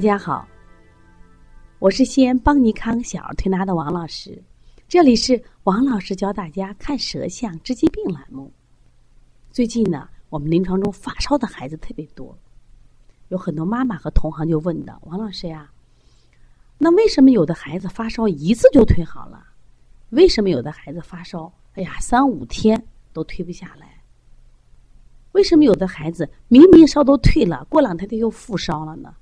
大家好，我是西安邦尼康小儿推拿的王老师，这里是王老师教大家看舌象治疾病栏目。最近呢，我们临床中发烧的孩子特别多，有很多妈妈和同行就问的王老师呀，那为什么有的孩子发烧一次就退好了？为什么有的孩子发烧，哎呀，三五天都退不下来？为什么有的孩子明明烧都退了，过两天他又复烧了呢？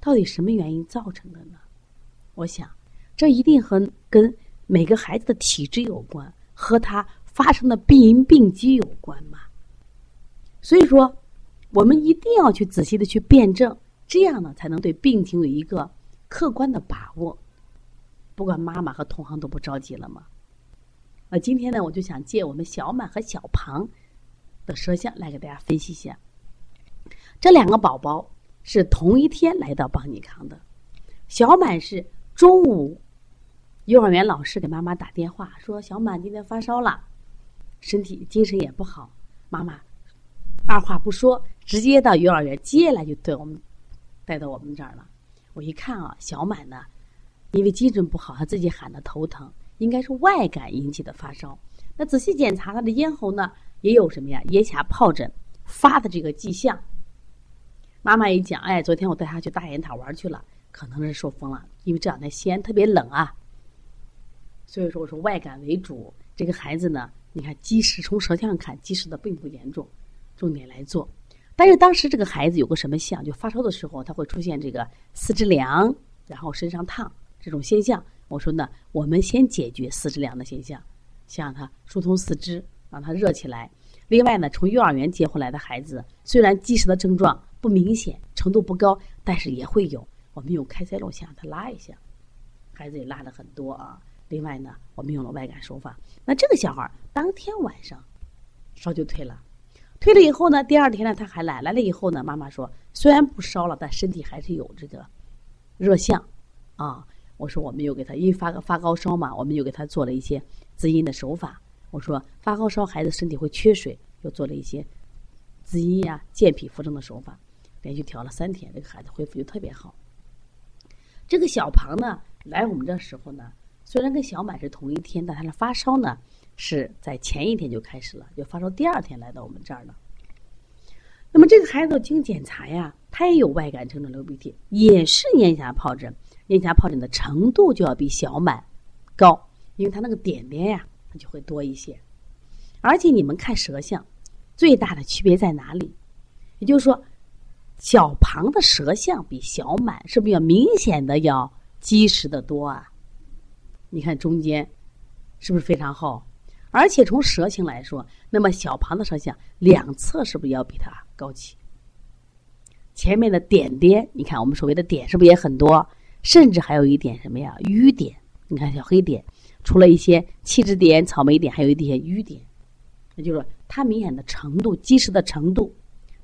到底什么原因造成的呢？我想，这一定和跟每个孩子的体质有关，和他发生的病因病机有关嘛。所以说，我们一定要去仔细的去辩证，这样呢，才能对病情有一个客观的把握。不管妈妈和同行都不着急了吗？那今天呢，我就想借我们小满和小庞的舌象来给大家分析一下这两个宝宝。是同一天来到邦尼康的，小满是中午，幼儿园老师给妈妈打电话说小满今天发烧了，身体精神也不好，妈妈二话不说直接到幼儿园接来就对我们带到我们这儿了。我一看啊，小满呢，因为精神不好，他自己喊的头疼，应该是外感引起的发烧。那仔细检查他的咽喉呢，也有什么呀？咽峡疱疹发的这个迹象。妈妈一讲，哎，昨天我带他去大雁塔玩去了，可能是受风了，因为这两天西安特别冷啊。所以说，我说外感为主，这个孩子呢，你看积食，从舌象看积食的并不严重，重点来做。但是当时这个孩子有个什么象，就发烧的时候，他会出现这个四肢凉，然后身上烫这种现象。我说呢，我们先解决四肢凉的现象，先让他疏通四肢，让他热起来。另外呢，从幼儿园接回来的孩子，虽然积食的症状。不明显，程度不高，但是也会有。我们用开塞露先让他拉一下，孩子也拉的很多啊。另外呢，我们用了外感手法。那这个小孩当天晚上烧就退了，退了以后呢，第二天呢他还来，来了以后呢，妈妈说虽然不烧了，但身体还是有这个热象啊。我说我们又给他，因为发发高烧嘛，我们又给他做了一些滋阴的手法。我说发高烧孩子身体会缺水，又做了一些滋阴呀、健脾扶正的手法。连续调了三天，这个孩子恢复就特别好。这个小庞呢，来我们这时候呢，虽然跟小满是同一天，但他的发烧呢是在前一天就开始了，就发烧第二天来到我们这儿了。那么这个孩子经检查呀，他也有外感症状流鼻涕，也是咽峡疱疹，咽峡疱疹的程度就要比小满高，因为他那个点点呀，它就会多一些。而且你们看舌象，最大的区别在哪里？也就是说。小庞的舌象比小满是不是要明显的要积实的多啊？你看中间是不是非常厚？而且从舌形来说，那么小庞的舌象两侧是不是要比它高起？前面的点点，你看我们所谓的点是不是也很多？甚至还有一点什么呀？瘀点，你看小黑点，除了一些气质点、草莓点，还有一些瘀点，那就是说它明显的程度积实的程度。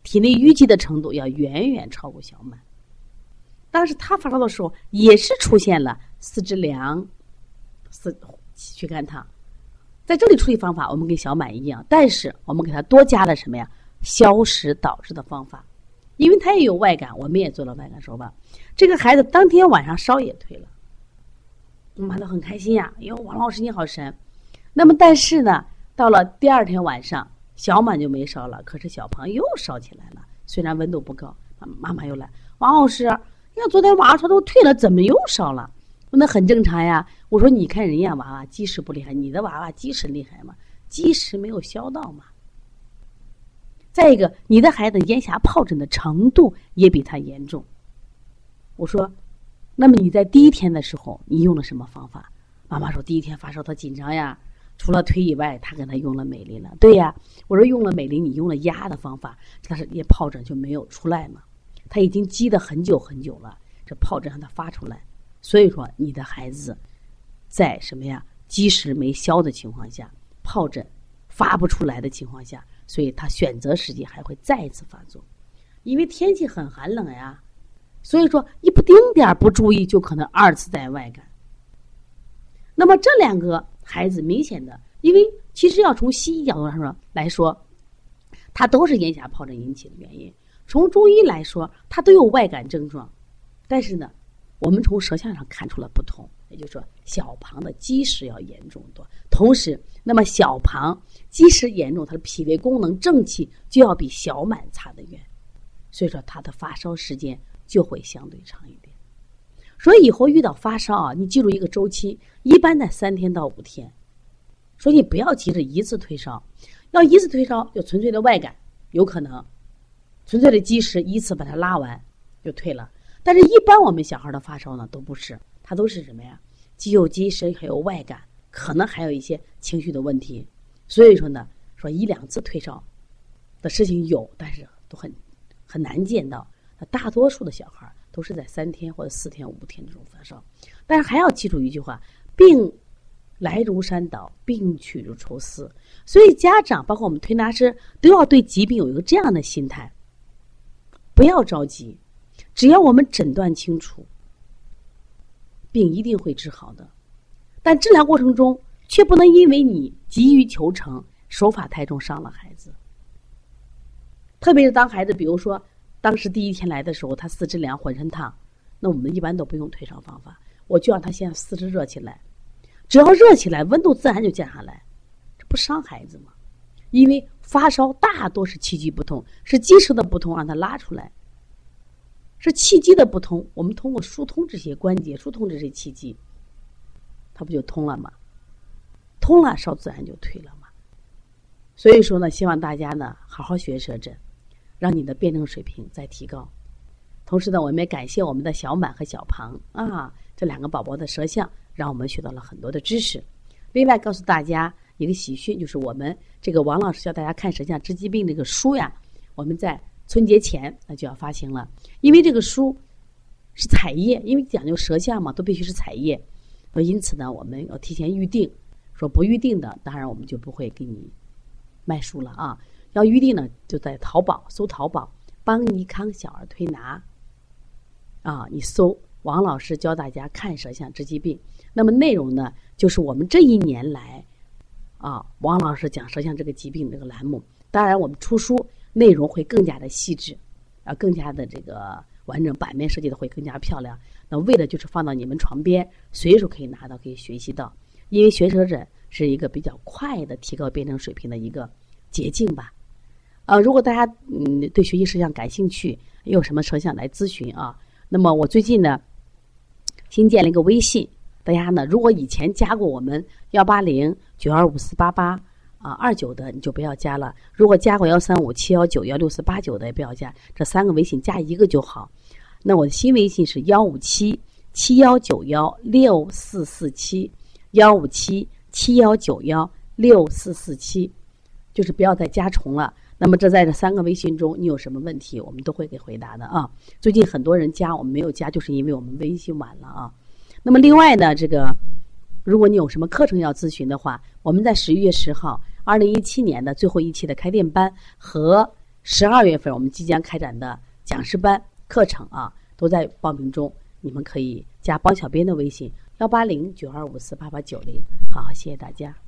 体内淤积的程度要远远超过小满。当时他发烧的时候，也是出现了四肢凉、四躯干烫。在这里处理方法，我们跟小满一样，但是我们给他多加了什么呀？消食导滞的方法，因为他也有外感，我们也做了外感手法。这个孩子当天晚上烧也退了，妈妈都很开心呀。哟，王老师你好神。那么，但是呢，到了第二天晚上。小满就没烧了，可是小庞又烧起来了。虽然温度不高，妈妈又来，王老师，你看昨天晚上烧都退了，怎么又烧了？那很正常呀。我说，你看人家娃娃积食不厉害，你的娃娃积食厉害吗？积食没有消到嘛。再一个，你的孩子咽峡疱疹的程度也比他严重。我说，那么你在第一天的时候，你用了什么方法？妈妈说，第一天发烧，他紧张呀。除了推以外，他给他用了美林了。对呀，我说用了美林，你用了压的方法，但是也疱疹就没有出来嘛。他已经积的很久很久了，这疱疹让他发出来。所以说，你的孩子在什么呀？积食没消的情况下，疱疹发不出来的情况下，所以他选择时机还会再一次发作。因为天气很寒冷呀，所以说一不丁点儿不注意，就可能二次在外感。那么这两个。孩子明显的，因为其实要从西医角度上说来说，它都是咽峡疱疹引起的原因。从中医来说，它都有外感症状，但是呢，我们从舌象上看出了不同，也就是说，小庞的积食要严重多。同时，那么小庞积食严重，它的脾胃功能正气就要比小满差得远，所以说它的发烧时间就会相对长一点。所以以后遇到发烧啊，你记住一个周期，一般在三天到五天。所以你不要急着一次退烧，要一次退烧有纯粹的外感，有可能纯粹的积食一次把它拉完就退了。但是，一般我们小孩的发烧呢，都不是，他都是什么呀？既有积食，还有外感，可能还有一些情绪的问题。所以说呢，说一两次退烧的事情有，但是都很很难见到。大多数的小孩。都是在三天或者四天、五天这种发烧，但是还要记住一句话：病来如山倒，病去如抽丝。所以家长包括我们推拿师都要对疾病有一个这样的心态，不要着急，只要我们诊断清楚，病一定会治好的。但治疗过程中却不能因为你急于求成，手法太重伤了孩子。特别是当孩子，比如说。当时第一天来的时候，他四肢凉，浑身烫，那我们一般都不用退烧方法，我就让他先四肢热起来，只要热起来，温度自然就降下来，这不伤孩子吗？因为发烧大多是气机不通，是积食的不通，让他拉出来，是气机的不通，我们通过疏通这些关节，疏通这些气机，它不就通了吗？通了，烧自然就退了嘛。所以说呢，希望大家呢好好学舌诊。让你的辩证水平再提高，同时呢，我们也感谢我们的小满和小庞啊这两个宝宝的舌象，让我们学到了很多的知识。另外，告诉大家一个喜讯，就是我们这个王老师教大家看舌象治疾病这个书呀，我们在春节前那就要发行了。因为这个书是彩页，因为讲究舌象嘛，都必须是彩页，因此呢，我们要提前预定。说不预定的，当然我们就不会给你卖书了啊。要预定呢，就在淘宝搜淘宝“邦尼康小儿推拿”，啊，你搜王老师教大家看舌象治疾病。那么内容呢，就是我们这一年来，啊，王老师讲舌象这个疾病这个栏目。当然，我们出书内容会更加的细致，啊，更加的这个完整，版面设计的会更加漂亮。那为的就是放到你们床边，随时可以拿到，可以学习到。因为学舌诊是一个比较快的提高辩证水平的一个捷径吧。呃，如果大家嗯对学习事项感兴趣，有什么舌象来咨询啊？那么我最近呢新建了一个微信，大家呢如果以前加过我们幺八零九二五四八八啊二九的，你就不要加了；如果加过幺三五七幺九幺六四八九的，也不要加。这三个微信加一个就好。那我的新微信是幺五七七幺九幺六四四七幺五七七幺九幺六四四七，就是不要再加重了。那么这在这三个微信中，你有什么问题，我们都会给回答的啊。最近很多人加我们没有加，就是因为我们微信晚了啊。那么另外呢，这个如果你有什么课程要咨询的话，我们在十一月十号，二零一七年的最后一期的开店班和十二月份我们即将开展的讲师班课程啊，都在报名中。你们可以加包小编的微信幺八零九二五四八八九零。好，谢谢大家。